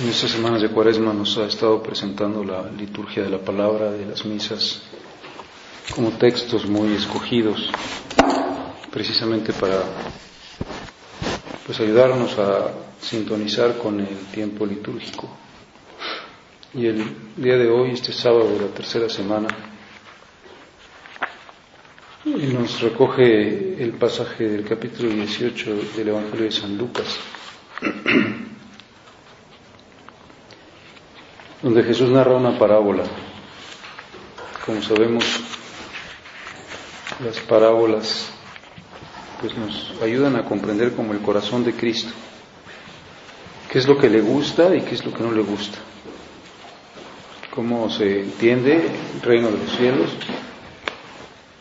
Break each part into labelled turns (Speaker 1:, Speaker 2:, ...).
Speaker 1: En estas semanas de Cuaresma nos ha estado presentando la liturgia de la palabra de las misas como textos muy escogidos precisamente para pues ayudarnos a sintonizar con el tiempo litúrgico. Y el día de hoy, este sábado de la tercera semana, nos recoge el pasaje del capítulo 18 del Evangelio de San Lucas. donde Jesús narra una parábola. Como sabemos, las parábolas pues nos ayudan a comprender como el corazón de Cristo, qué es lo que le gusta y qué es lo que no le gusta, cómo se entiende el reino de los cielos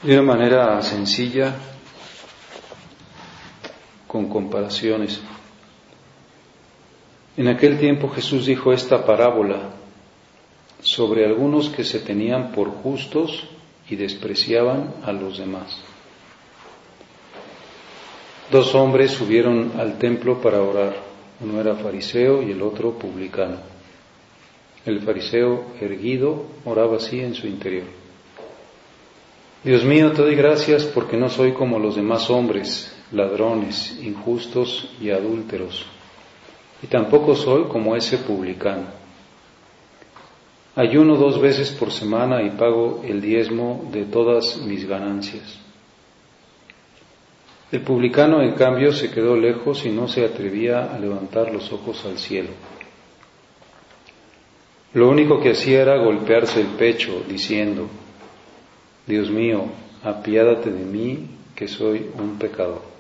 Speaker 1: de una manera sencilla, con comparaciones. En aquel tiempo Jesús dijo esta parábola sobre algunos que se tenían por justos y despreciaban a los demás. Dos hombres subieron al templo para orar. Uno era fariseo y el otro publicano. El fariseo erguido oraba así en su interior. Dios mío, te doy gracias porque no soy como los demás hombres, ladrones, injustos y adúlteros, y tampoco soy como ese publicano. Ayuno dos veces por semana y pago el diezmo de todas mis ganancias. El publicano, en cambio, se quedó lejos y no se atrevía a levantar los ojos al cielo. Lo único que hacía era golpearse el pecho, diciendo, Dios mío, apiádate de mí, que soy un pecador.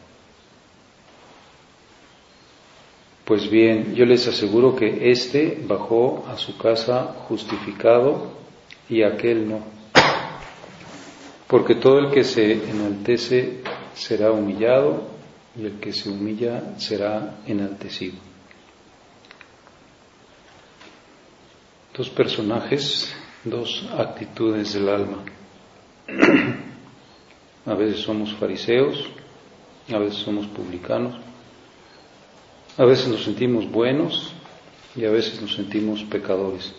Speaker 1: Pues bien, yo les aseguro que éste bajó a su casa justificado y aquel no. Porque todo el que se enaltece será humillado y el que se humilla será enaltecido. Dos personajes, dos actitudes del alma. A veces somos fariseos, a veces somos publicanos, a veces nos sentimos buenos y a veces nos sentimos pecadores.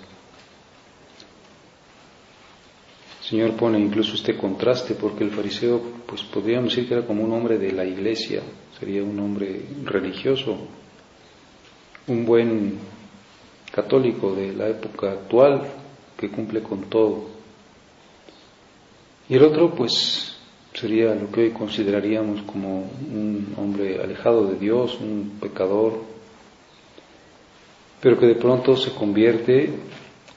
Speaker 1: El Señor pone incluso este contraste porque el fariseo, pues podríamos decir que era como un hombre de la iglesia, sería un hombre religioso, un buen católico de la época actual que cumple con todo. Y el otro, pues, sería lo que hoy consideraríamos como un hombre alejado de Dios, un pecador, pero que de pronto se convierte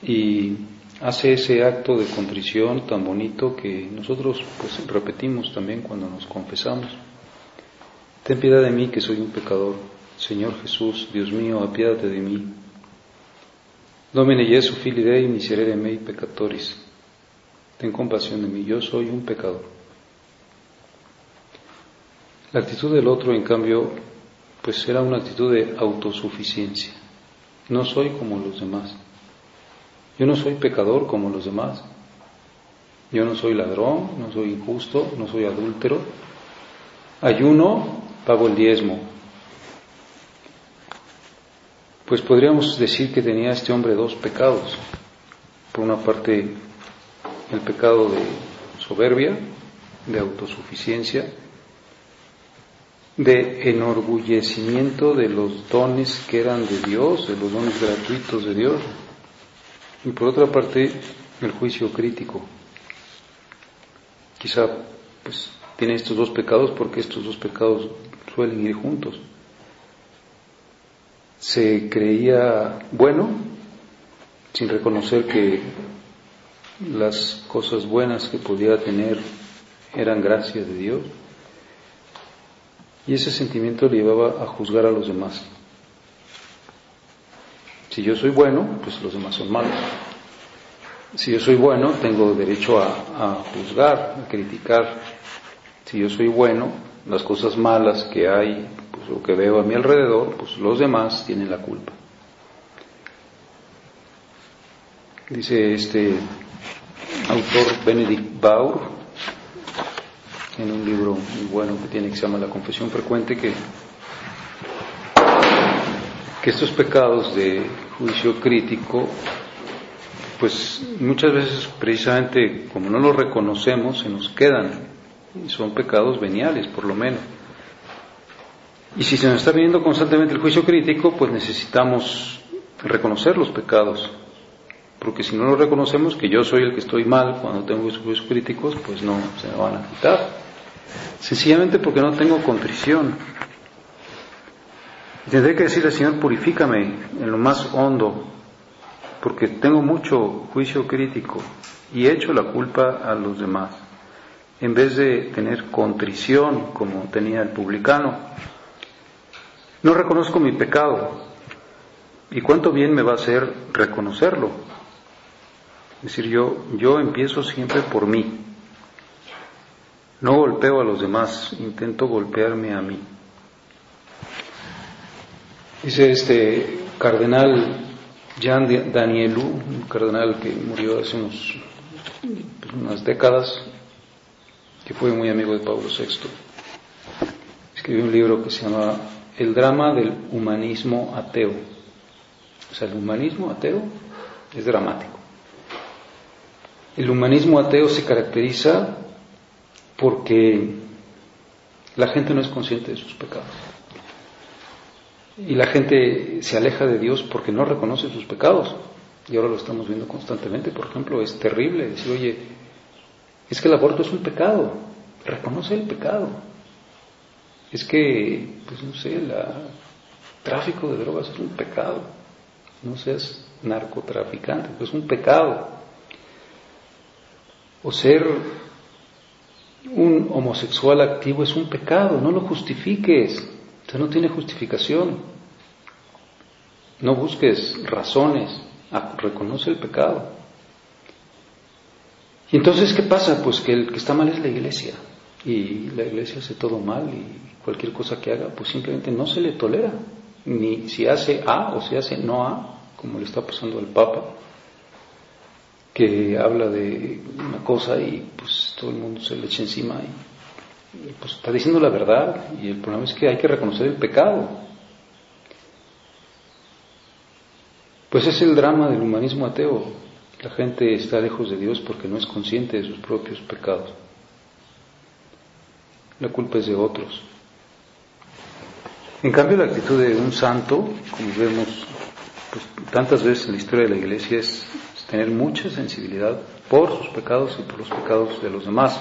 Speaker 1: y hace ese acto de contrición tan bonito que nosotros pues repetimos también cuando nos confesamos. Ten piedad de mí que soy un pecador. Señor Jesús, Dios mío, apiádate de mí. Domine Jesu fili Dei miserere mei peccatoris. Ten compasión de mí, yo soy un pecador. La actitud del otro, en cambio, pues era una actitud de autosuficiencia. No soy como los demás. Yo no soy pecador como los demás. Yo no soy ladrón, no soy injusto, no soy adúltero. Ayuno, pago el diezmo. Pues podríamos decir que tenía este hombre dos pecados. Por una parte, el pecado de soberbia, de autosuficiencia, de enorgullecimiento de los dones que eran de Dios, de los dones gratuitos de Dios. Y por otra parte, el juicio crítico. Quizá pues tiene estos dos pecados porque estos dos pecados suelen ir juntos. Se creía bueno sin reconocer que las cosas buenas que podía tener eran gracias de Dios. Y ese sentimiento le llevaba a juzgar a los demás. Si yo soy bueno, pues los demás son malos. Si yo soy bueno, tengo derecho a, juzgar, a criticar. Si yo soy bueno, las cosas malas que hay, pues lo que veo a mi alrededor, pues los demás tienen la culpa. Dice este autor Benedict Baur en un libro muy bueno que tiene que se llama La Confesión Frecuente que que estos pecados de juicio crítico pues muchas veces precisamente como no los reconocemos se nos quedan y son pecados veniales por lo menos. Y si se nos está viendo constantemente el juicio crítico pues necesitamos reconocer los pecados porque si no lo reconocemos que yo soy el que estoy mal cuando tengo juicios críticos pues no se me van a quitar sencillamente porque no tengo contrición tendré que decirle Señor purifícame en lo más hondo porque tengo mucho juicio crítico y he hecho la culpa a los demás, en vez de tener contrición como tenía el publicano. No reconozco mi pecado y cuánto bien me va a hacer reconocerlo. Es decir, yo, yo empiezo siempre por mí. No golpeo a los demás, intento golpearme a mí. Dice este cardenal Jean Danielou, un cardenal que murió hace unos, pues, unas décadas, que fue muy amigo de Pablo VI, escribió un libro que se llama El drama del humanismo ateo. O sea, el humanismo ateo es dramático. El humanismo ateo se caracteriza porque la gente no es consciente de sus pecados. Y la gente se aleja de Dios porque no reconoce sus pecados. Y ahora lo estamos viendo constantemente. Por ejemplo, es terrible decir, oye, es que el aborto es un pecado. Reconoce el pecado. Es que, pues no sé, el tráfico de drogas es un pecado. No seas narcotraficante, pues es un pecado. O ser un homosexual activo es un pecado, no lo justifiques no tiene justificación. No busques razones, reconoce el pecado. Y entonces, ¿qué pasa? Pues que el que está mal es la iglesia. Y la iglesia hace todo mal y cualquier cosa que haga, pues simplemente no se le tolera. Ni si hace A o si hace no A, como le está pasando al Papa, que habla de una cosa y pues todo el mundo se le echa encima y pues está diciendo la verdad y el problema es que hay que reconocer el pecado. Pues es el drama del humanismo ateo. La gente está lejos de Dios porque no es consciente de sus propios pecados. La culpa es de otros. En cambio, la actitud de un santo, como vemos pues, tantas veces en la historia de la iglesia, es tener mucha sensibilidad por sus pecados y por los pecados de los demás.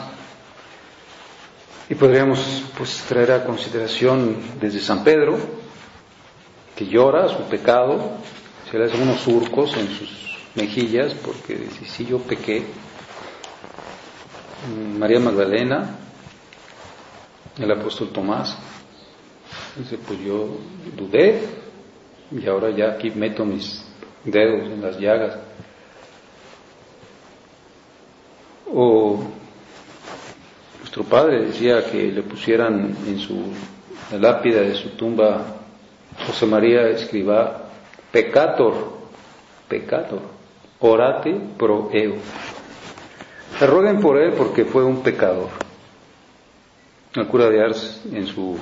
Speaker 1: Y podríamos pues traer a consideración desde San Pedro, que llora su pecado, se le hacen unos surcos en sus mejillas porque dice, sí, yo pequé. María Magdalena, el apóstol Tomás, dice, pues yo dudé y ahora ya aquí meto mis dedos en las llagas. O nuestro padre decía que le pusieran en su lápida de su tumba José María escriba pecator, pecator, orate pro eo. Se rueguen por él porque fue un pecador. El cura de Ars en sus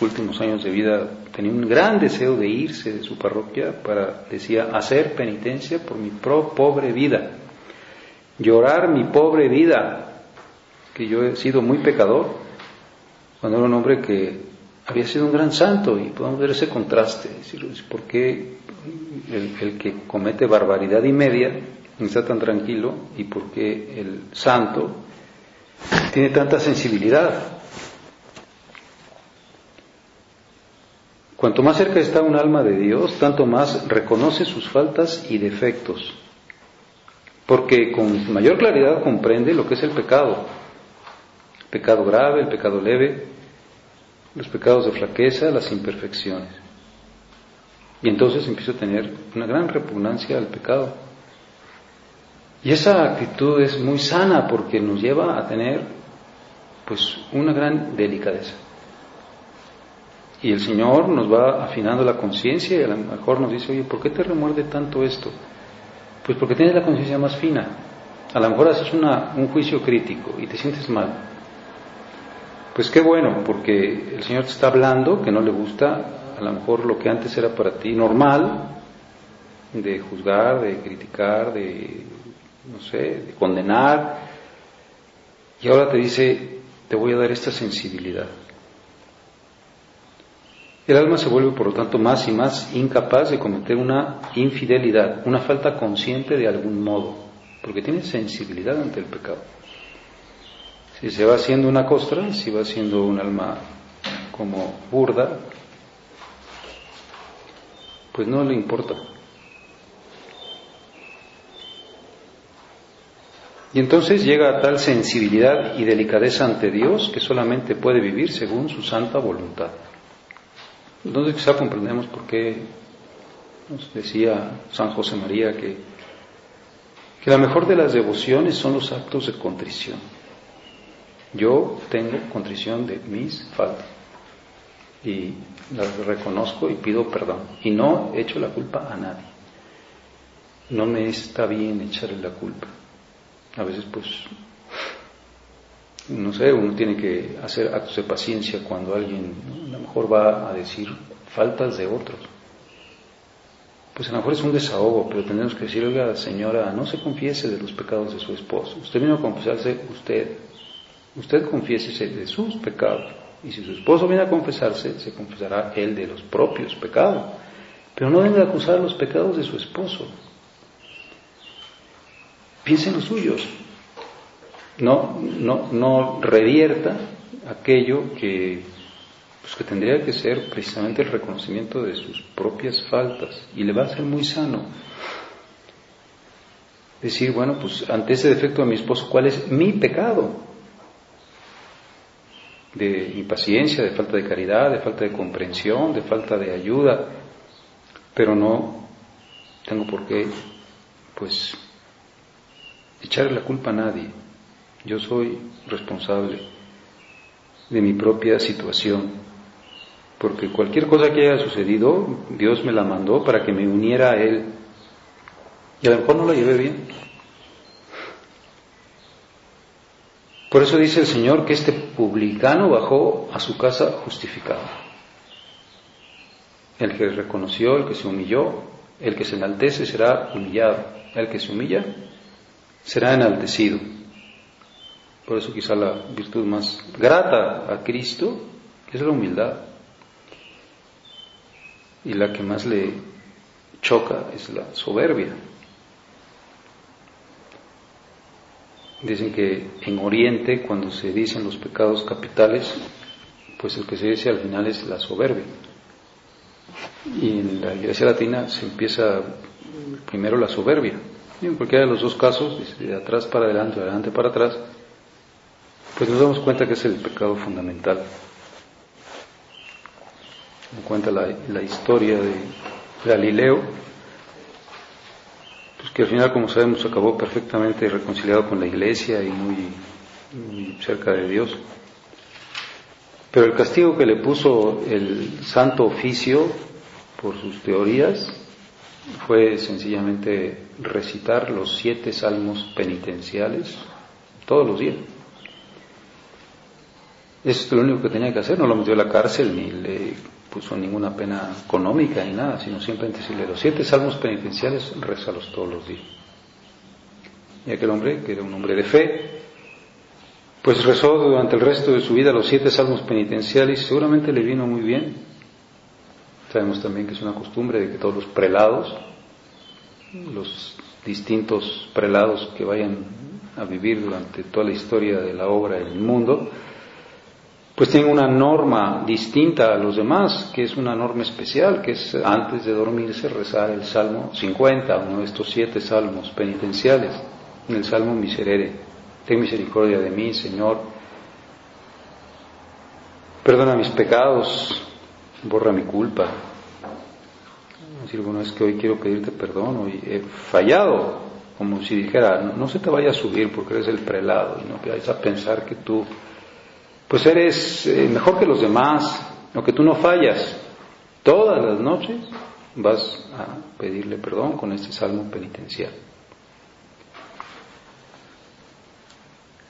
Speaker 1: últimos años de vida tenía un gran deseo de irse de su parroquia para, decía, hacer penitencia por mi pro pobre vida, llorar mi pobre vida, que yo he sido muy pecador, cuando era un hombre que había sido un gran santo y podemos ver ese contraste, ¿por qué el, el que comete barbaridad y media está tan tranquilo y por qué el santo tiene tanta sensibilidad? Cuanto más cerca está un alma de Dios, tanto más reconoce sus faltas y defectos, porque con mayor claridad comprende lo que es el pecado, el pecado grave, el pecado leve, los pecados de flaqueza, las imperfecciones. Y entonces empieza a tener una gran repugnancia al pecado. Y esa actitud es muy sana porque nos lleva a tener pues una gran delicadeza. Y el Señor nos va afinando la conciencia y a lo mejor nos dice, oye, ¿por qué te remuerde tanto esto? Pues porque tienes la conciencia más fina. A lo mejor haces una, un juicio crítico y te sientes mal. Pues qué bueno, porque el Señor te está hablando que no le gusta a lo mejor lo que antes era para ti normal, de juzgar, de criticar, de, no sé, de condenar. Y ahora te dice, te voy a dar esta sensibilidad. El alma se vuelve, por lo tanto, más y más incapaz de cometer una infidelidad, una falta consciente de algún modo, porque tiene sensibilidad ante el pecado. Si se va haciendo una costra, si va siendo un alma como burda, pues no le importa. Y entonces llega a tal sensibilidad y delicadeza ante Dios que solamente puede vivir según su santa voluntad. Entonces quizá comprendemos por qué nos decía San José María que, que la mejor de las devociones son los actos de contrición. Yo tengo contrición de mis faltas y las reconozco y pido perdón y no echo la culpa a nadie. No me está bien echarle la culpa. A veces pues no sé, uno tiene que hacer actos de paciencia cuando alguien a lo mejor va a decir faltas de otros. Pues a lo mejor es un desahogo, pero tenemos que decir, oiga, señora, no se confiese de los pecados de su esposo. Usted vino a confesarse usted. Usted confiésese de sus pecados. Y si su esposo viene a confesarse, se confesará él de los propios pecados. Pero no venga a acusar los pecados de su esposo. Piense en los suyos no, no, no revierta aquello que, pues que tendría que ser precisamente el reconocimiento de sus propias faltas y le va a ser muy sano. Decir, bueno, pues ante ese defecto de mi esposo, ¿cuál es mi pecado? De impaciencia, de falta de caridad, de falta de comprensión, de falta de ayuda, pero no tengo por qué, pues, echarle la culpa a nadie. Yo soy responsable de mi propia situación, porque cualquier cosa que haya sucedido, Dios me la mandó para que me uniera a Él. Y a lo mejor no la llevé bien. Por eso dice el Señor que este publicano bajó a su casa justificado. El que reconoció, el que se humilló, el que se enaltece será humillado, el que se humilla será enaltecido. Por eso quizá la virtud más grata a Cristo es la humildad. Y la que más le choca es la soberbia. Dicen que en Oriente, cuando se dicen los pecados capitales, pues el que se dice al final es la soberbia. Y en la Iglesia Latina se empieza primero la soberbia. en cualquiera de los dos casos, de atrás para adelante, de adelante para atrás, pues nos damos cuenta que es el pecado fundamental. Me cuenta la, historia de Galileo, pues que al final, como sabemos, acabó perfectamente reconciliado con la iglesia y muy, muy cerca de Dios. Pero el castigo que le puso el santo oficio por sus teorías fue sencillamente recitar los siete salmos penitenciales todos los días. Eso es lo único que tenía que hacer, no lo metió a la cárcel ni le puso ninguna pena económica ni nada, sino simplemente decirle los siete salmos penitenciales, rézalos todos los días. Y aquel hombre, que era un hombre de fe, pues rezó durante el resto de su vida los siete salmos penitenciales y seguramente le vino muy bien. Sabemos también que es una costumbre de que todos los prelados, los distintos prelados que vayan a vivir durante toda la historia de la obra en el mundo, pues tienen una norma distinta a los demás, que es una norma especial, que es antes de dormirse rezar el Salmo 50, uno de estos siete salmos penitenciales, en el Salmo Miserere. Ten misericordia de mí, Señor. Perdona mis pecados, borra mi culpa. Decir, bueno, es que hoy quiero pedirte perdón, hoy he fallado, como si dijera, no, se te vaya a subir porque eres el prelado y no vayas a pensar que tú pues eres eh, mejor que los demás, o que tú no fallas. Todas las noches vas a pedirle perdón con este salmo penitencial.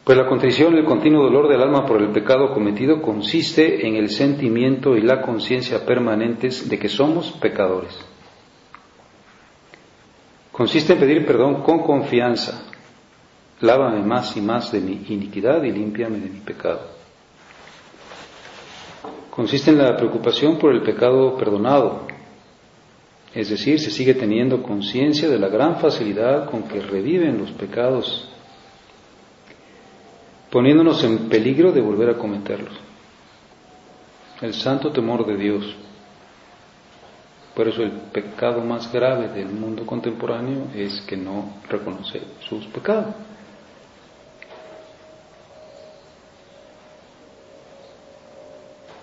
Speaker 1: Pues la contrición y el continuo dolor del alma por el pecado cometido consiste en el sentimiento y la conciencia permanentes de que somos pecadores. Consiste en pedir perdón con confianza. Lávame más y más de mi iniquidad y límpiame de mi pecado consiste en la preocupación por el pecado perdonado, es decir, se sigue teniendo conciencia de la gran facilidad con que reviven los pecados, poniéndonos en peligro de volver a cometerlos. El santo temor de Dios. Por eso el pecado más grave del mundo contemporáneo es que no reconoce sus pecados.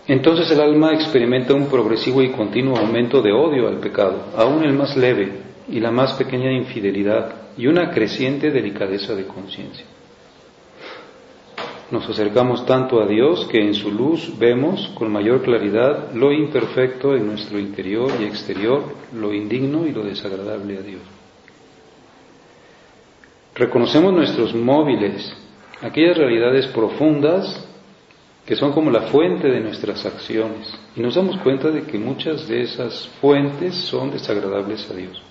Speaker 1: Entonces el alma experimenta un progresivo y continuo aumento de odio al pecado, aún el más leve y la más pequeña infidelidad, y una creciente delicadeza de conciencia. Nos acercamos tanto a Dios que en su luz vemos con mayor claridad lo imperfecto en nuestro interior y exterior, lo indigno y lo desagradable a Dios. Reconocemos nuestros móviles, aquellas realidades profundas que son como la fuente de nuestras acciones. Y nos damos cuenta de que muchas de esas fuentes son desagradables a Dios.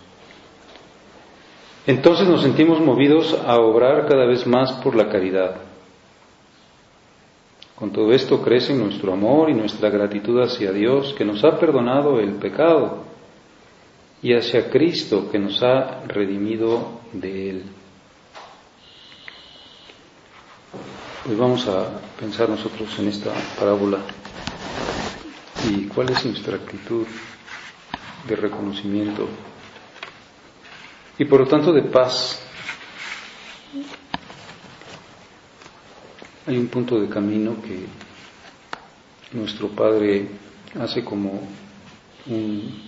Speaker 1: Entonces nos sentimos movidos a obrar cada vez más por la caridad. Con todo esto crece nuestro amor y nuestra gratitud hacia Dios que nos ha perdonado el pecado y hacia Cristo que nos ha redimido de él. Pues vamos a pensar nosotros en esta parábola. Y cuál es nuestra actitud de reconocimiento y por lo tanto de paz. Hay un punto de camino que nuestro Padre hace como un,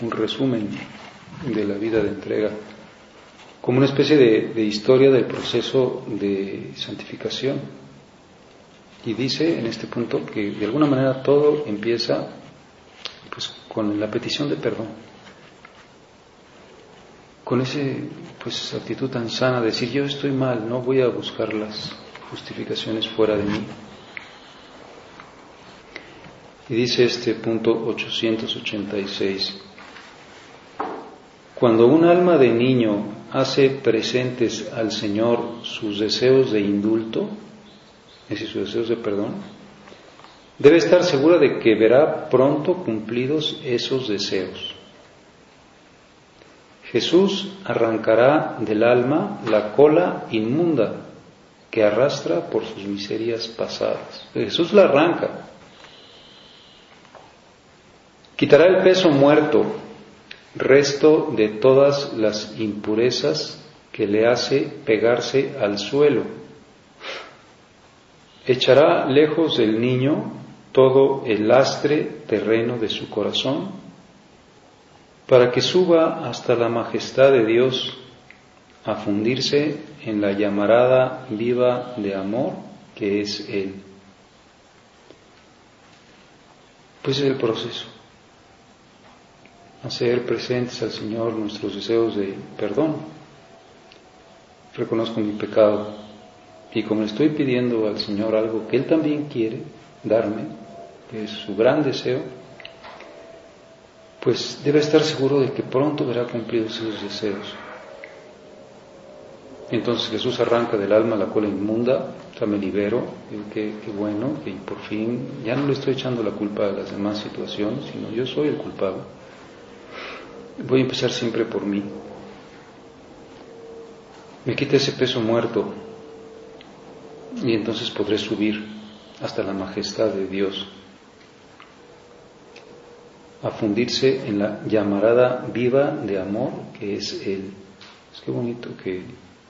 Speaker 1: un resumen de la vida de entrega como una especie de, historia del proceso de santificación. Y dice en este punto que de alguna manera todo empieza pues, con la petición de perdón. Con esa pues, actitud tan sana de decir yo estoy mal, no voy a buscar las justificaciones fuera de mí. Y dice este punto 886, cuando un alma de niño hace presentes al Señor sus deseos de indulto, es decir, sus deseos de perdón, debe estar segura de que verá pronto cumplidos esos deseos. Jesús arrancará del alma la cola inmunda que arrastra por sus miserias pasadas. Jesús la arranca. Quitará el peso muerto resto de todas las impurezas que le hace pegarse al suelo. Echará lejos del niño todo el lastre terreno de su corazón para que suba hasta la majestad de Dios a fundirse en la llamarada viva de amor que es Él. Pues es el proceso hacer presentes al Señor nuestros deseos de perdón. Reconozco mi pecado y como estoy pidiendo al Señor algo que Él también quiere darme, que es su gran deseo, pues debe estar seguro de que pronto verá cumplidos esos deseos. Entonces Jesús arranca del alma la cola inmunda, o me libero, qué bueno, que por fin ya no le estoy echando la culpa a las demás situaciones, sino yo soy el culpable. Voy a empezar siempre por mí. Me quita ese peso muerto y entonces podré subir hasta la majestad de Dios, a fundirse en la llamarada viva de amor que es Él. Es que bonito que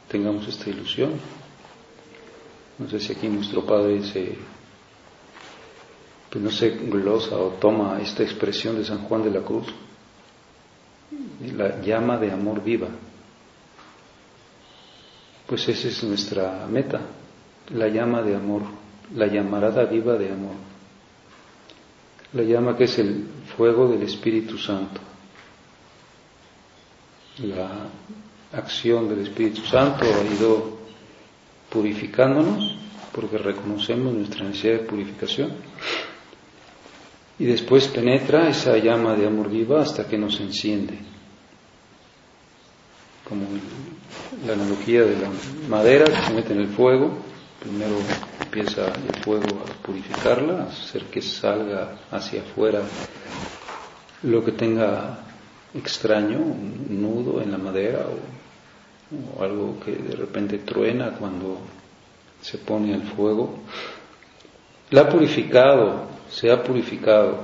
Speaker 1: tengamos esta ilusión. No sé si aquí nuestro Padre se, pues no sé, glosa o toma esta expresión de San Juan de la Cruz, la llama de amor viva. Pues esa es nuestra meta, la llama de amor, la llamarada viva de amor. La llama que es el fuego del Espíritu Santo. La acción del Espíritu Santo ha ido purificándonos porque reconocemos nuestra necesidad de purificación. Y después penetra esa llama de amor viva hasta que nos enciende. Como la analogía de la madera que se mete en el fuego, primero empieza el fuego a purificarla, a hacer que salga hacia afuera lo que tenga extraño, un nudo en la madera o o algo que de repente truena cuando se pone el fuego. La ha purificado, se ha purificado,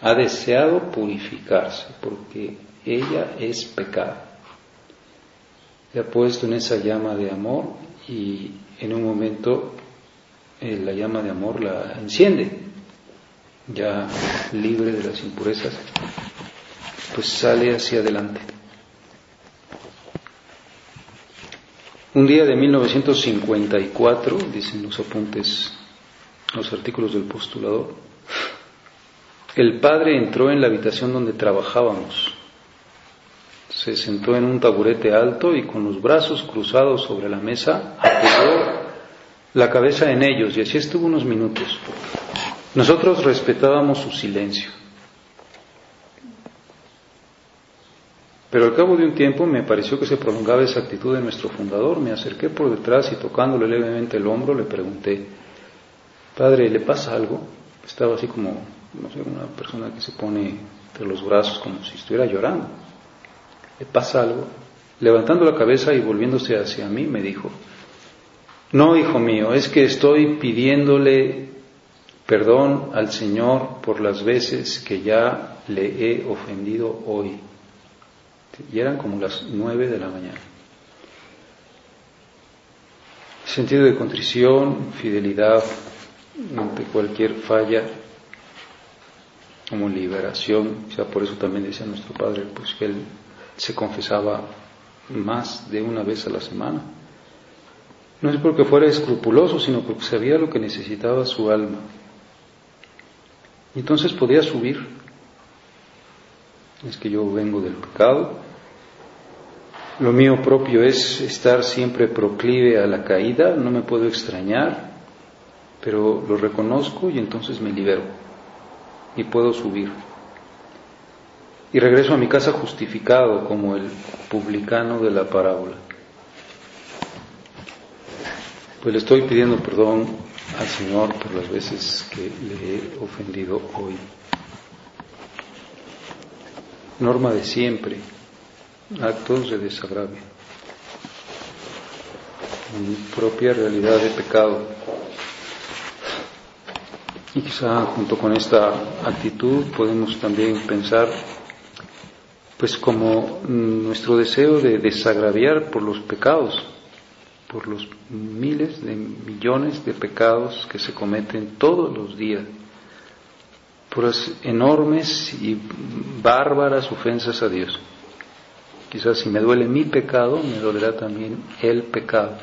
Speaker 1: ha deseado purificarse porque ella es pecado. Se ha puesto en esa llama de amor y en un momento eh, la llama de amor la enciende, ya libre de las impurezas, pues sale hacia adelante. Un día de 1954, dicen los apuntes, los artículos del postulador, el padre entró en la habitación donde trabajábamos. Se sentó en un taburete alto y con los brazos cruzados sobre la mesa apoyó la cabeza en ellos y así estuvo unos minutos. Nosotros respetábamos su silencio. Pero al cabo de un tiempo me pareció que se prolongaba esa actitud de nuestro fundador. Me acerqué por detrás y tocándole levemente el hombro le pregunté, Padre, ¿le pasa algo? Estaba así como, no sé, una persona que se pone entre los brazos como si estuviera llorando. ¿Le pasa algo? Levantando la cabeza y volviéndose hacia mí, me dijo, no, hijo mío, es que estoy pidiéndole perdón al Señor por las veces que ya le he ofendido hoy. Y eran como las nueve de la mañana. Sentido de contrición, fidelidad ante cualquier falla, como liberación, o sea, por eso también decía nuestro Padre, pues que él se confesaba más de una vez a la semana. No es porque fuera escrupuloso, sino porque sabía lo que necesitaba su alma. Entonces podía subir. Es que yo vengo del pecado, lo mío propio es estar siempre proclive a la caída, no me puedo extrañar, pero lo reconozco y entonces me libero y puedo subir. Y regreso a mi casa justificado como el publicano de la parábola. Pues le estoy pidiendo perdón al Señor por las veces que le he ofendido hoy. Norma de siempre actos de desagravio, mi propia realidad de pecado. Y quizá junto con esta actitud podemos también pensar pues como nuestro deseo de desagraviar por los pecados, por los miles de millones de pecados que se cometen todos los días, por las enormes y bárbaras ofensas a Dios. Quizás si me duele mi pecado, me dolerá también el pecado.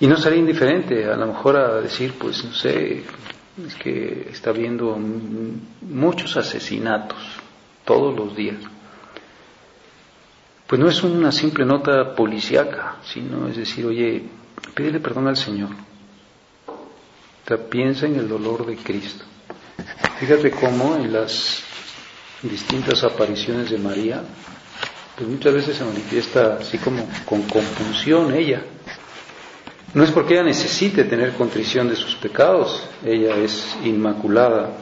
Speaker 1: Y no sería indiferente a lo mejor a decir, pues no sé, es que está habiendo muchos asesinatos todos los días. Pues no es una simple nota policíaca, sino es decir, oye, pídele perdón al Señor. O piensa en el dolor de Cristo. Fíjate cómo en las distintas apariciones de María pues muchas veces se manifiesta así como con compulsión ella. No es porque ella necesite tener contrición de sus pecados, ella es inmaculada,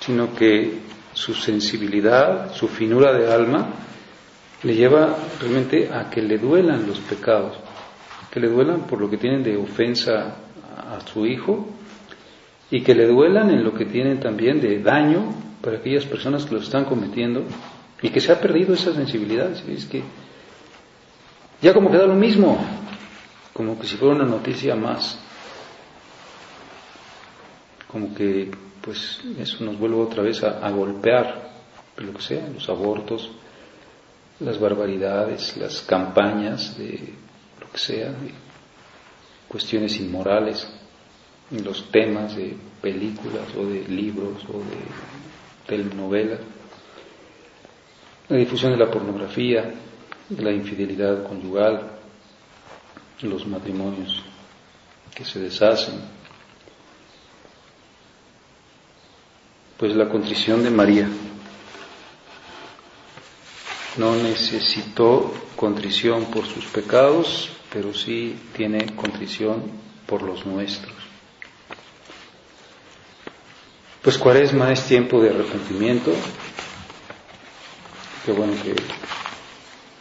Speaker 1: sino que su sensibilidad, su finura de alma, le lleva realmente a que le duelan los pecados, que le duelan por lo que tienen de ofensa a su hijo y que le duelan en lo que tienen también de daño para aquellas personas que lo están cometiendo y que se ha perdido esa sensibilidad. Es que ya como queda lo mismo, como que si fuera una noticia más, como que pues eso nos vuelve otra vez a, golpear, lo que sea, los abortos, las barbaridades, las campañas de lo que sea, cuestiones inmorales, los temas de películas o de libros o de telenovelas, la difusión de la pornografía, la infidelidad conyugal, los matrimonios que se deshacen, pues la contrición de María no necesitó contrición por sus pecados, pero sí tiene contrición por los nuestros. Pues cuaresma es tiempo de arrepentimiento. Qué bueno que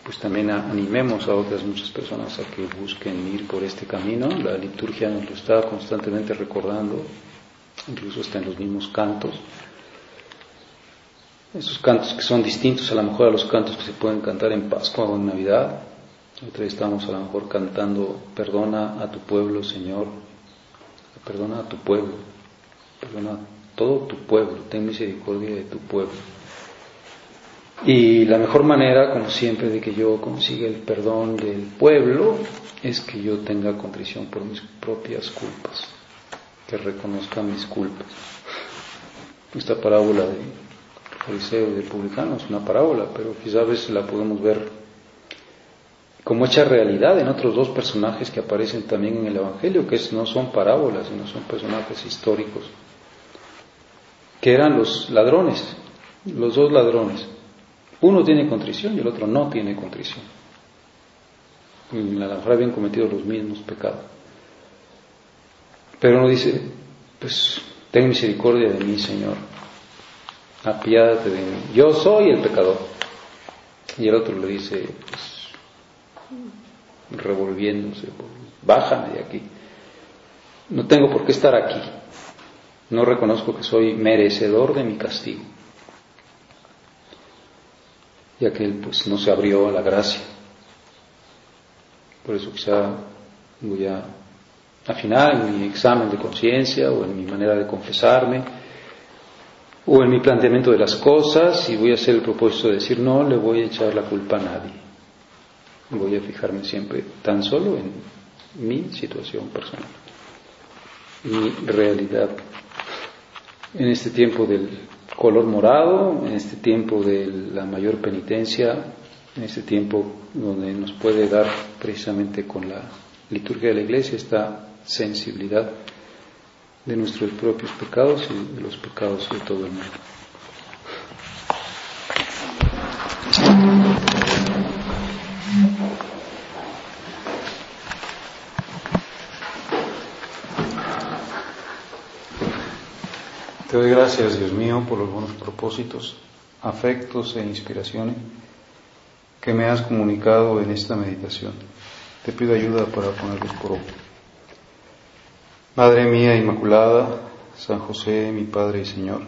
Speaker 1: pues también animemos a otras muchas personas a que busquen ir por este camino. La liturgia nos lo está constantemente recordando, incluso está en los mismos cantos. Esos cantos que son distintos a lo mejor a los cantos que se pueden cantar en Pascua o en Navidad. Otra estamos a lo mejor cantando, perdona a tu pueblo, Señor, perdona a tu pueblo, perdona todo tu pueblo, ten misericordia de tu pueblo. Y la mejor manera, como siempre, de que yo consiga el perdón del pueblo es que yo tenga contrición por mis propias culpas, que reconozca mis culpas. Esta parábola de fariseo y de publicano es una parábola, pero quizás a veces la podemos ver como hecha realidad en otros dos personajes que aparecen también en el Evangelio, que no son parábolas, sino son personajes históricos que eran los ladrones, los dos ladrones. Uno tiene contrición y el otro no tiene contrición. Y a lo mejor habían cometido los mismos pecados. Pero uno dice, pues ten misericordia de mí, Señor. Apiádate de mí. Yo soy el pecador. Y el otro le dice, pues, revolviéndose, bájame de aquí. No tengo por qué estar aquí no reconozco que soy merecedor de mi castigo. Y aquel pues no se abrió a la gracia. Por eso quizá voy a afinar en mi examen de conciencia o en mi manera de confesarme o en mi planteamiento de las cosas y voy a hacer el propósito de decir no le voy a echar la culpa a nadie. Voy a fijarme siempre tan solo en mi situación personal, mi realidad en este tiempo del color morado, en este tiempo de la mayor penitencia, en este tiempo donde nos puede dar precisamente con la liturgia de la iglesia esta sensibilidad de nuestros propios pecados y de los pecados de todo el mundo. Te doy gracias, Dios mío, por los buenos propósitos, afectos e inspiraciones que me has comunicado en esta meditación. Te pido ayuda para ponerlos por obra. Madre mía Inmaculada, San José, mi Padre y Señor,